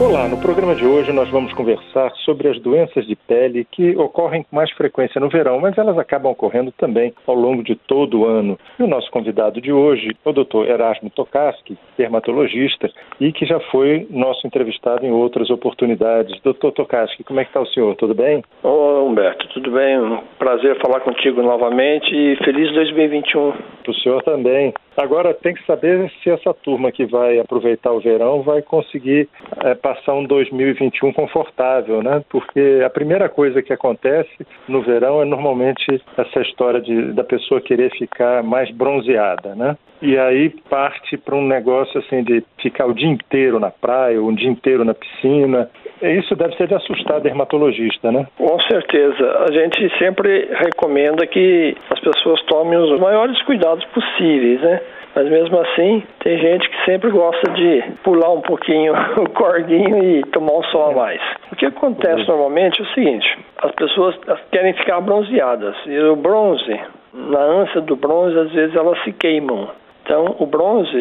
Olá, no programa de hoje nós vamos conversar sobre as doenças de pele que ocorrem com mais frequência no verão, mas elas acabam ocorrendo também ao longo de todo o ano. E o nosso convidado de hoje é o Dr. Erasmo Tokarski, dermatologista, e que já foi nosso entrevistado em outras oportunidades. Dr. Tokarski, como é que está o senhor? Tudo bem? Ô Humberto, tudo bem? Um prazer falar contigo novamente e feliz 2021. Para o senhor também. Agora tem que saber se essa turma que vai aproveitar o verão vai conseguir é, passar um 2021 confortável, né? Porque a primeira coisa que acontece no verão é normalmente essa história de, da pessoa querer ficar mais bronzeada, né? E aí parte para um negócio assim de ficar o dia inteiro na praia, um dia inteiro na piscina. Isso deve ser de assustar dermatologista, né? Com certeza. A gente sempre recomenda que as pessoas tomem os maiores cuidados possíveis, né? Mas mesmo assim, tem gente que sempre gosta de pular um pouquinho o cordinho e tomar um sol a mais. O que acontece normalmente é o seguinte: as pessoas querem ficar bronzeadas e o bronze, na ânsia do bronze, às vezes elas se queimam. Então, o bronze,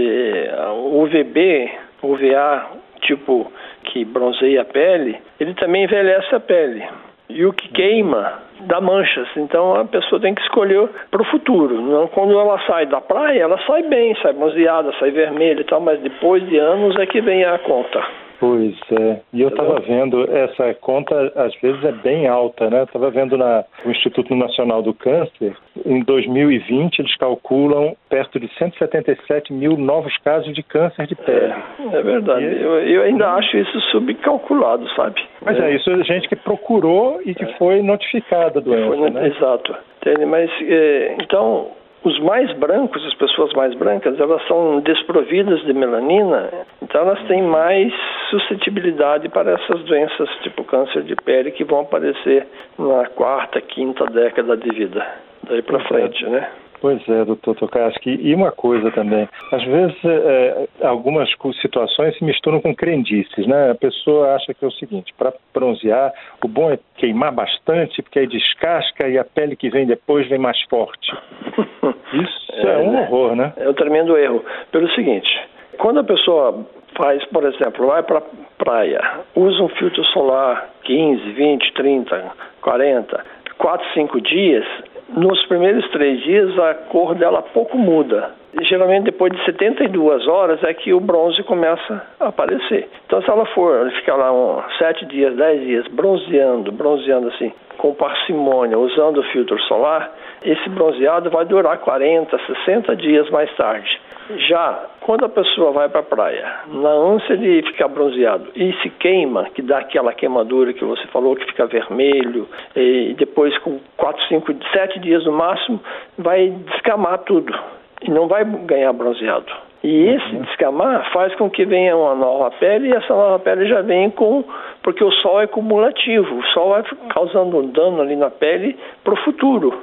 o UVB, UVA, tipo que bronzeia a pele, ele também envelhece a pele. E o que queima dá manchas. Então a pessoa tem que escolher para o futuro. Não, quando ela sai da praia, ela sai bem, sai bronzeada, sai vermelha e tal, mas depois de anos é que vem a conta. Pois é. E eu estava vendo, essa conta às vezes é bem alta, né? Estava vendo na, no Instituto Nacional do Câncer, em 2020 eles calculam perto de 177 mil novos casos de câncer de pele. É, é verdade. E... Eu, eu, ainda acho isso subcalculado, sabe? Mas é, é isso é gente que procurou e que é. foi notificada a doença, né? Exato. Mas, é, então, os mais brancos, as pessoas mais brancas, elas são desprovidas de melanina, então elas têm mais suscetibilidade para essas doenças tipo câncer de pele que vão aparecer na quarta, quinta década de vida, daí para frente, né? Pois é, doutor Tokarski. E uma coisa também, às vezes é, algumas situações se misturam com crendices, né? A pessoa acha que é o seguinte, para bronzear, o bom é queimar bastante, porque aí descasca e a pele que vem depois vem mais forte. Isso é, é um né? horror, né? É um tremendo erro. Pelo seguinte, quando a pessoa faz, por exemplo, vai para praia, usa um filtro solar 15, 20, 30, 40, 4, 5 dias, nos primeiros três dias, a cor dela pouco muda. Geralmente, depois de 72 horas é que o bronze começa a aparecer. Então, se ela for ficar lá um, 7 dias, 10 dias bronzeando, bronzeando assim, com parcimônia, usando o filtro solar, esse bronzeado vai durar 40, 60 dias mais tarde. Já quando a pessoa vai para a praia, na ânsia de ficar bronzeado e se queima, que dá aquela queimadura que você falou, que fica vermelho, e depois com 4, 5, 7 dias no máximo, vai descamar tudo e não vai ganhar bronzeado. E esse uhum. descamar faz com que venha uma nova pele e essa nova pele já vem com. Porque o sol é cumulativo, o sol vai causando um dano ali na pele para o futuro.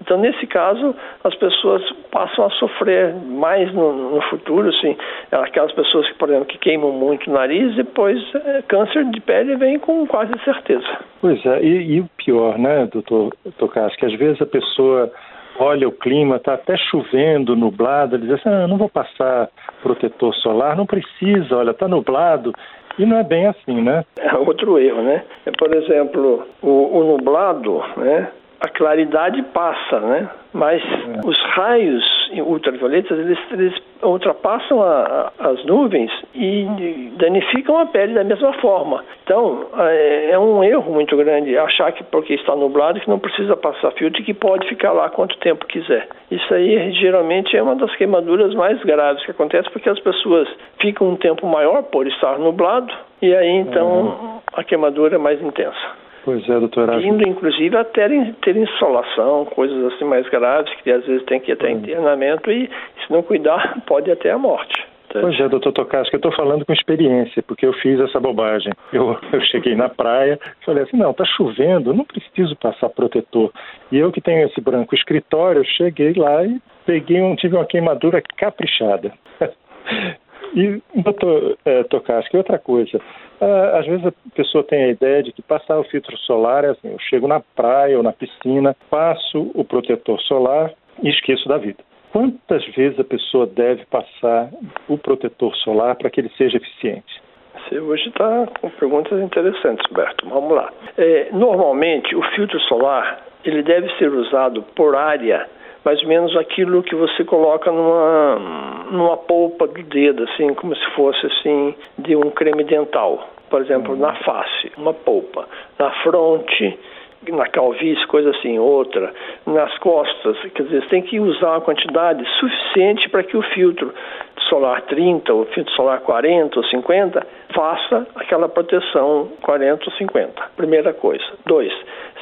Então, nesse caso, as pessoas passam a sofrer mais no, no futuro, assim, aquelas pessoas que, por exemplo, que queimam muito o nariz, depois é, câncer de pele vem com quase certeza. Pois é, e, e o pior, né, doutor Tocas, que às vezes a pessoa olha o clima, está até chovendo, nublado, ele diz assim, ah, não vou passar protetor solar, não precisa, olha, está nublado, e não é bem assim, né? É outro erro, né? É, por exemplo, o, o nublado, né? A claridade passa, né? Mas é. os raios ultravioletas eles, eles ultrapassam a, a, as nuvens e danificam a pele da mesma forma. Então é, é, um erro muito grande achar que porque está nublado que não precisa passar filtro e que pode ficar lá quanto tempo quiser. Isso aí geralmente é uma das queimaduras mais graves que acontece porque as pessoas ficam um tempo maior por estar nublado e aí então uhum. a queimadura é mais intensa. Pois é, doutora. Indo, inclusive, a ter, ter insolação, coisas assim mais graves, que às vezes tem que ir até internamento e, se não cuidar, pode até a morte. Pois é, doutor Tocasco, eu estou falando com experiência, porque eu fiz essa bobagem. Eu, eu cheguei na praia, falei assim, não, está chovendo, não preciso passar protetor. E eu que tenho esse branco escritório, cheguei lá e peguei um, tive uma queimadura caprichada. E, doutor é, Tokarski, outra coisa. Ah, às vezes a pessoa tem a ideia de que passar o filtro solar é assim, eu chego na praia ou na piscina, passo o protetor solar e esqueço da vida. Quantas vezes a pessoa deve passar o protetor solar para que ele seja eficiente? Você hoje está com perguntas interessantes, Roberto. Vamos lá. É, normalmente, o filtro solar ele deve ser usado por área mais ou menos aquilo que você coloca numa, numa polpa do dedo, assim, como se fosse assim de um creme dental. Por exemplo, na face, uma polpa. Na fronte, na calvície, coisa assim, outra, nas costas, quer dizer, você tem que usar uma quantidade suficiente para que o filtro solar 30, ou filtro solar 40 ou 50 faça aquela proteção 40 ou 50. Primeira coisa. Dois,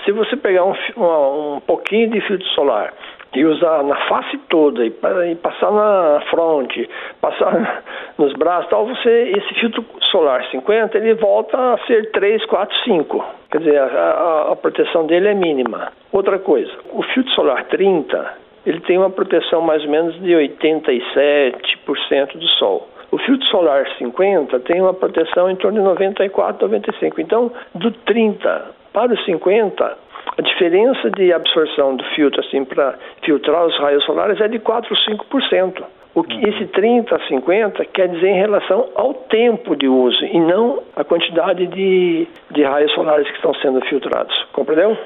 se você pegar um, um pouquinho de filtro solar e usar na face toda e, e, passar na fronte, passar nos braços, tal, você esse filtro solar 50 ele volta a ser 3, 4, 5. Quer dizer, a, a, proteção dele é mínima. Outra coisa, o filtro solar 30 ele tem uma proteção mais ou menos de 87% do sol. O filtro solar 50 tem uma proteção em torno de 94, 95. Então, do 30 para o 50, a diferença de absorção do filtro assim para filtrar os raios solares é de 4 ou 5%. O que esse 30 a 50 quer dizer em relação ao tempo de uso e não a quantidade de, de raios solares que estão sendo filtrados. Compreendeu?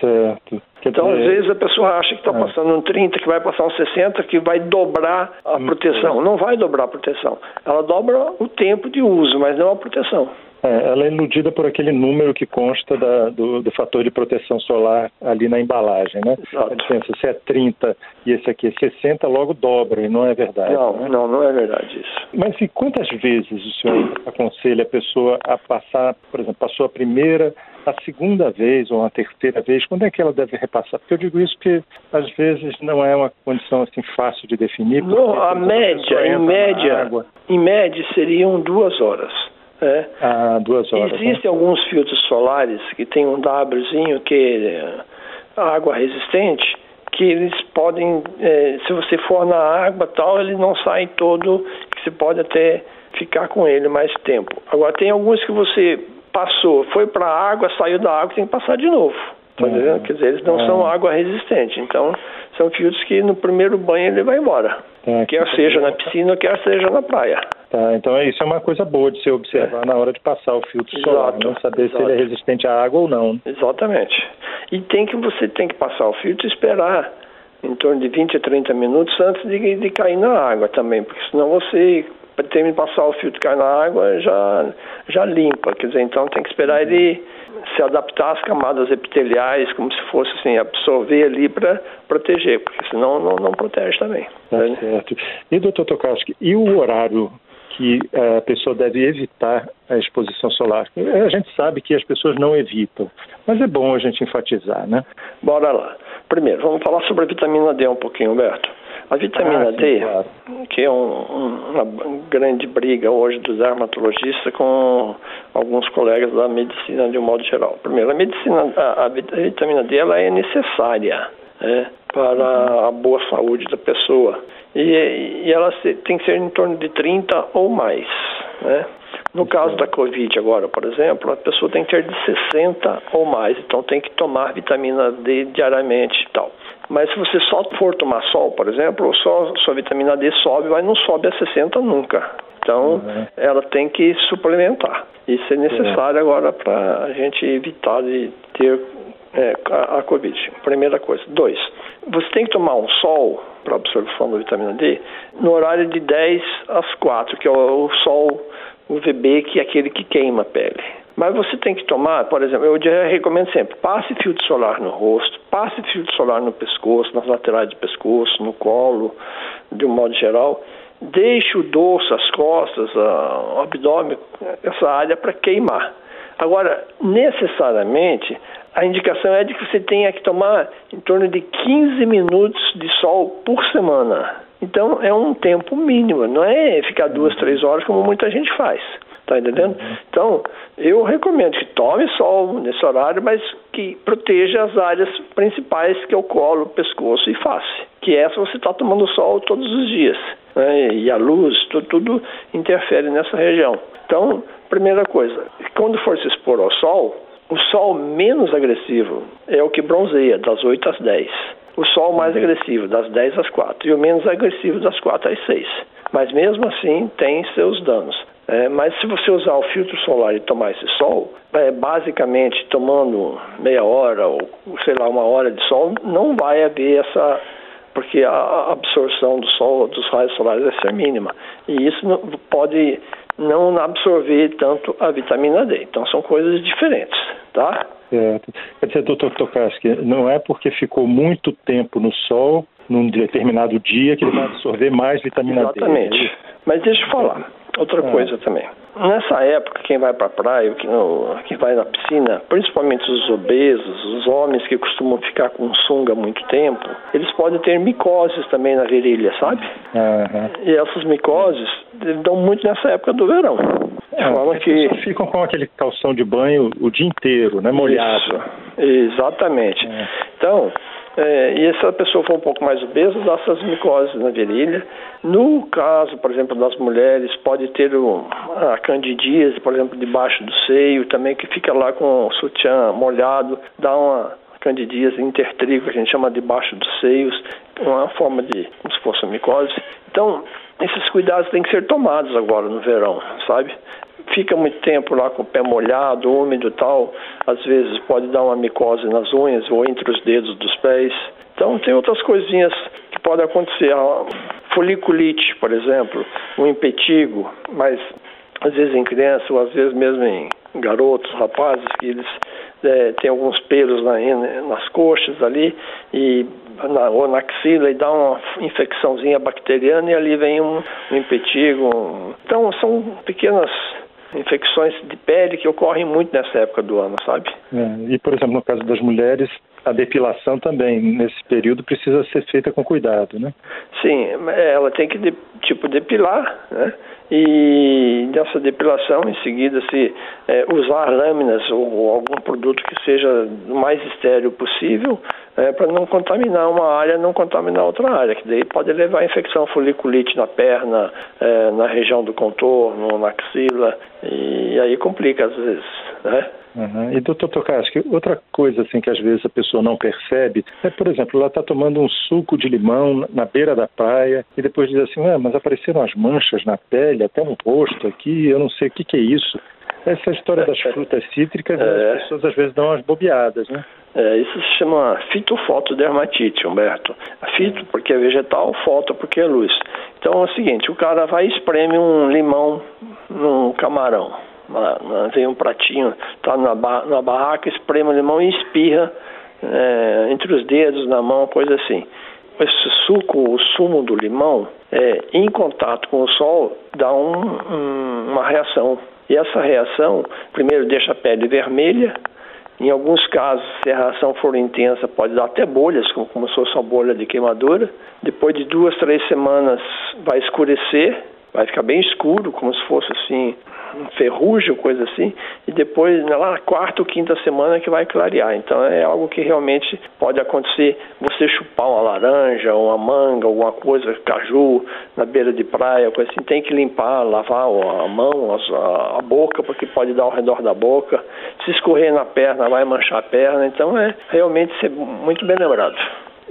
Certo. Então, às vezes, a pessoa acha que está é. passando um 30, que vai passar um 60, que vai dobrar a hum, proteção. É. Não vai dobrar a proteção. Ela dobra o tempo de uso, mas não a proteção. É, ela é iludida por aquele número que consta da, do, do, fator de proteção solar ali na embalagem, né? Exato. A diferença, se é 30 e esse aqui é 60, logo dobra, e não é verdade. Não, né? não, não é verdade isso. Mas e quantas vezes o senhor aconselha a pessoa a passar, por exemplo, passou a primeira, a segunda vez ou a terceira vez, quando é que ela deve repassar? Porque eu digo isso porque às vezes não é uma condição assim fácil de definir. Não, a média, em média, em média seriam duas horas. É. Ah, duas horas. Né? Existem né? alguns filtros solares que tem um Wzinho que é água resistente, que eles podem, é, se você for na água tal, ele não sai todo, que você pode até ficar com ele mais tempo. Agora tem alguns que você passou, foi para a água, saiu da água, tem que passar de novo. Tá uhum. Quer dizer, eles não uhum. são água resistente. Então, são filtros que no primeiro banho ele vai embora. Tá, quer seja na piscina, quer seja na praia. Tá, então isso é uma coisa boa de se observar é. na hora de passar o filtro exato, solar, não saber exato. se ele é resistente à água ou não. Exatamente. E tem que você tem que passar o filtro e esperar em torno de 20 a 30 minutos antes de, de cair na água também, porque senão você tem que passar o filtro cair na água já já limpa, quer dizer, então tem que esperar ele se adaptar às camadas epiteliais, como se fosse assim, absorver ali para proteger, porque senão não, não protege também. Tá né? certo. E doutor Tokarski, e o horário que a pessoa deve evitar a exposição solar? A gente sabe que as pessoas não evitam, mas é bom a gente enfatizar, né? Bora lá. Primeiro, vamos falar sobre a vitamina D um pouquinho, Humberto. A vitamina ah, sim, D, claro. que é um, uma grande briga hoje dos dermatologistas com alguns colegas da medicina de um modo geral. Primeiro, a medicina, a, a vitamina D ela é necessária né, para a boa saúde da pessoa e, e ela tem que ser em torno de 30 ou mais. Né? No caso da Covid agora, por exemplo, a pessoa tem que ter de 60 ou mais, então tem que tomar vitamina D diariamente e tal. Mas se você só for tomar sol, por exemplo, só sua vitamina D sobe, mas não sobe a 60 nunca. Então, uhum. ela tem que suplementar. Isso é necessário uhum. agora para a gente evitar de ter é, a, a Covid. Primeira coisa. Dois, você tem que tomar um sol para absorção da vitamina D no horário de 10 às 4, que é o, o sol UVB, que é aquele que queima a pele. Mas você tem que tomar, por exemplo, eu recomendo sempre, passe filtro solar no rosto, passe filtro solar no pescoço, nas laterais do pescoço, no colo, de um modo geral. Deixe o dorso, as costas, o abdômen, essa área para queimar. Agora, necessariamente, a indicação é de que você tenha que tomar em torno de 15 minutos de sol por semana. Então, é um tempo mínimo, não é ficar duas, três horas como muita gente faz. Tá entendendo? Uhum. Então, eu recomendo que tome sol nesse horário, mas que proteja as áreas principais que é o colo, pescoço e face. Que essa você está tomando sol todos os dias. Né? E a luz, tudo, tudo interfere nessa região. Então, primeira coisa, quando for se expor ao sol, o sol menos agressivo é o que bronzeia, das 8 às 10. O sol mais uhum. agressivo, das 10 às 4. E o menos agressivo, das 4 às 6. Mas mesmo assim, tem seus danos. É, mas se você usar o filtro solar e tomar esse sol, é, basicamente tomando meia hora ou sei lá uma hora de sol, não vai haver essa porque a absorção do sol, dos raios solares vai ser mínima e isso não, pode não absorver tanto a vitamina D. Então são coisas diferentes, tá? Certo. Quer dizer, doutor Tokarski, não é porque ficou muito tempo no sol, num determinado dia, que ele vai absorver mais vitamina Exatamente. D. Exatamente. É Mas deixa eu falar. Outra é. coisa também. Nessa época, quem vai para a praia, quem vai na piscina, principalmente os obesos, os homens que costumam ficar com sunga muito tempo, eles podem ter micoses também na virilha, sabe? Uhum. E essas micoses dão muito nessa época do verão. É, forma que ficam com aquele calção de banho o dia inteiro, né, molhado. Isso. Exatamente. É. Então, é, e se a pessoa for um pouco mais obesa, dá essas micoses na virilha. No caso, por exemplo, das mulheres, pode ter o, a candidíase, por exemplo, debaixo do seio, também que fica lá com o sutiã molhado, dá uma candidíase intertrigo, que a gente chama debaixo dos seios, uma forma de, como se fosse uma micose. Então, esses cuidados têm que ser tomados agora no verão, sabe? fica muito tempo lá com o pé molhado, úmido tal, às vezes pode dar uma micose nas unhas ou entre os dedos dos pés. Então tem outras coisinhas que podem acontecer. A foliculite, por exemplo, um impetigo, mas às vezes em criança ou às vezes mesmo em garotos, rapazes, que eles é, têm alguns pelos na, nas coxas ali e na, ou na axila e dá uma infecçãozinha bacteriana e ali vem um, um impetigo. Um... Então são pequenas infecções de pele que ocorrem muito nessa época do ano, sabe? É, e, por exemplo, no caso das mulheres, a depilação também, nesse período, precisa ser feita com cuidado, né? Sim, ela tem que, de, tipo, depilar, né? E nessa depilação, em seguida, se é, usar lâminas ou, ou, algum produto que seja o mais estéreo possível, é, para não contaminar uma área, não contaminar outra área, que daí pode levar a infecção foliculite na perna, é, na região do contorno, na axila, e aí complica às vezes, né? Uhum. E doutor Tokarski, outra coisa assim que às vezes a pessoa não percebe é, por exemplo, ela está tomando um suco de limão na beira da praia e depois diz assim, ah, mas apareceram as manchas na pele, até no rosto aqui, eu não sei o que, que é isso. Essa história das frutas cítricas, é. as pessoas às vezes dão umas bobeadas, né? É, isso se chama fitofotodermatite, Humberto. Fito porque é vegetal, foto porque é luz. Então é o seguinte, o cara vai e espreme um limão num camarão vem um pratinho, tá na, ba na barraca, espreme o limão e espirra é, entre os dedos, na mão, coisa assim. Esse suco, o sumo do limão, é, em contato com o sol, dá um, um, uma reação. E essa reação, primeiro, deixa a pele vermelha. Em alguns casos, se a reação for intensa, pode dar até bolhas, como, como se fosse uma bolha de queimadura. Depois de duas, três semanas, vai escurecer, vai ficar bem escuro, como se fosse assim um ferrugem, coisa assim, e depois lá na quarta ou quinta semana que vai clarear. Então é algo que realmente pode acontecer você chupar uma laranja, uma manga, alguma coisa, caju na beira de praia, coisa assim, tem que limpar, lavar a mão, a, a boca, porque pode dar ao redor da boca. Se escorrer na perna, vai manchar a perna. Então é realmente ser muito bem lembrado.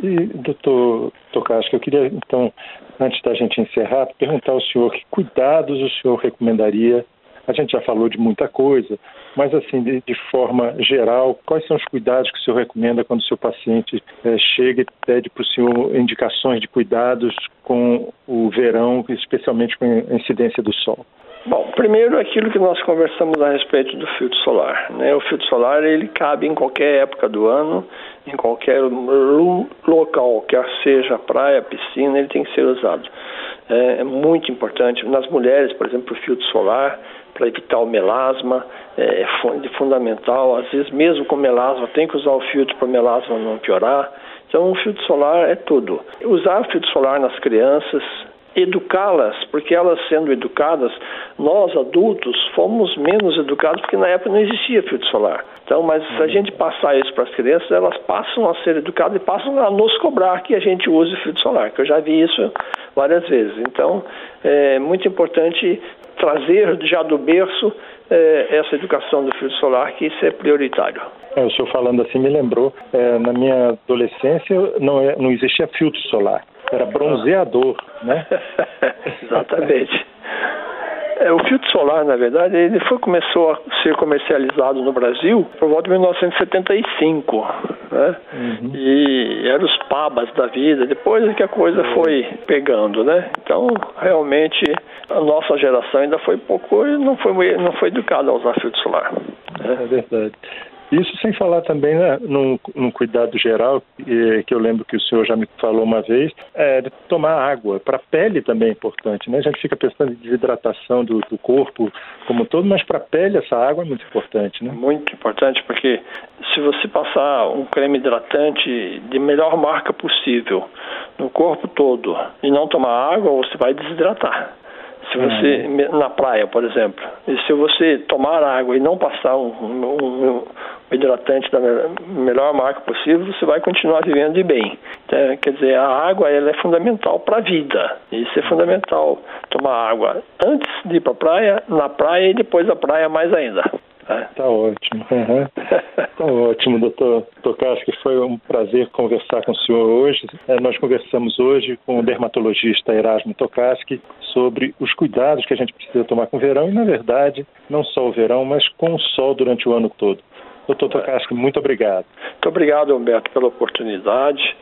E, doutor Tocasco, eu queria, então, antes da gente encerrar, perguntar ao senhor que cuidados o senhor recomendaria a gente já falou de muita coisa, mas assim, de, de forma geral, quais são os cuidados que o senhor recomenda quando o seu paciente é, chega e pede para o senhor indicações de cuidados com o verão, especialmente com a incidência do sol? Bom, primeiro aquilo que nós conversamos a respeito do filtro solar. Né? O filtro solar ele cabe em qualquer época do ano, em qualquer local, quer seja praia, piscina, ele tem que ser usado. É, é muito importante. Nas mulheres, por exemplo, o filtro solar para evitar o melasma, é, é fundamental. Às vezes, mesmo com melasma, tem que usar o filtro para o melasma não piorar. Então, o filtro solar é tudo. Usar o filtro solar nas crianças educá-las, porque elas sendo educadas, nós adultos fomos menos educados porque na época não existia filtro solar. Então, mas se a uhum. gente passar isso para as crianças, elas passam a ser educadas e passam a nos cobrar que a gente use filtro solar, que eu já vi isso várias vezes. Então, é muito importante trazer já do berço é, essa educação do filtro solar, que isso é prioritário. É, o senhor falando assim me lembrou, é, na minha adolescência não, é, não existia filtro solar, era bronzeador, né? Exatamente. É, o filtro solar, na verdade, ele foi, começou a ser comercializado no Brasil por volta de 1975, né? Uhum. E eram os pabas da vida, depois é que a coisa foi pegando, né? Então, realmente, a nossa geração ainda foi pouco, não foi, não foi educada a usar filtro solar. Né? É verdade. Isso sem falar também né, no, no, cuidado geral, que, eu lembro que o senhor já me falou uma vez, é de tomar água. Para a pele também é importante, né? A gente fica pensando em desidratação do, do corpo como um todo, mas para a pele essa água é muito importante, né? Muito importante, porque se você passar um creme hidratante de melhor marca possível no corpo todo e não tomar água, você vai desidratar. Se você, uhum. na praia, por exemplo, e se você tomar água e não passar um, um, um hidratante da melhor marca possível, você vai continuar vivendo de bem. Então, quer dizer, a água ela é fundamental para a vida. Isso é fundamental. Tomar água antes de ir para a praia, na praia e depois da praia mais ainda. Tá ótimo. Uhum. tá ótimo, doutor Tokarski. Foi um prazer conversar com o senhor hoje. É, nós conversamos hoje com o dermatologista Erasmo Tokarski sobre os cuidados que a gente precisa tomar com o verão e, na verdade, não só o verão, mas com o sol durante o ano todo. Doutor Tokarski, muito obrigado. Muito obrigado, Humberto, pela oportunidade.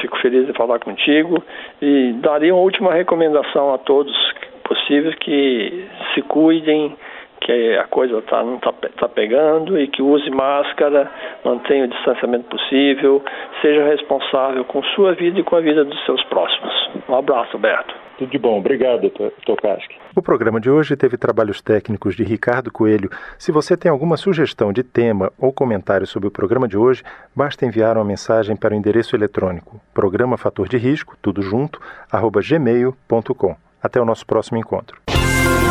Fico feliz de falar contigo e daria uma última recomendação a todos possíveis que se cuidem que a coisa tá, não está tá pegando e que use máscara, mantenha o distanciamento possível, seja responsável com sua vida e com a vida dos seus próximos. Um abraço, Alberto. Tudo de bom. Obrigado, Tokaski. O programa de hoje teve trabalhos técnicos de Ricardo Coelho. Se você tem alguma sugestão de tema ou comentário sobre o programa de hoje, basta enviar uma mensagem para o endereço eletrônico programa fator de risco, tudo junto, arroba gmail.com. Até o nosso próximo encontro.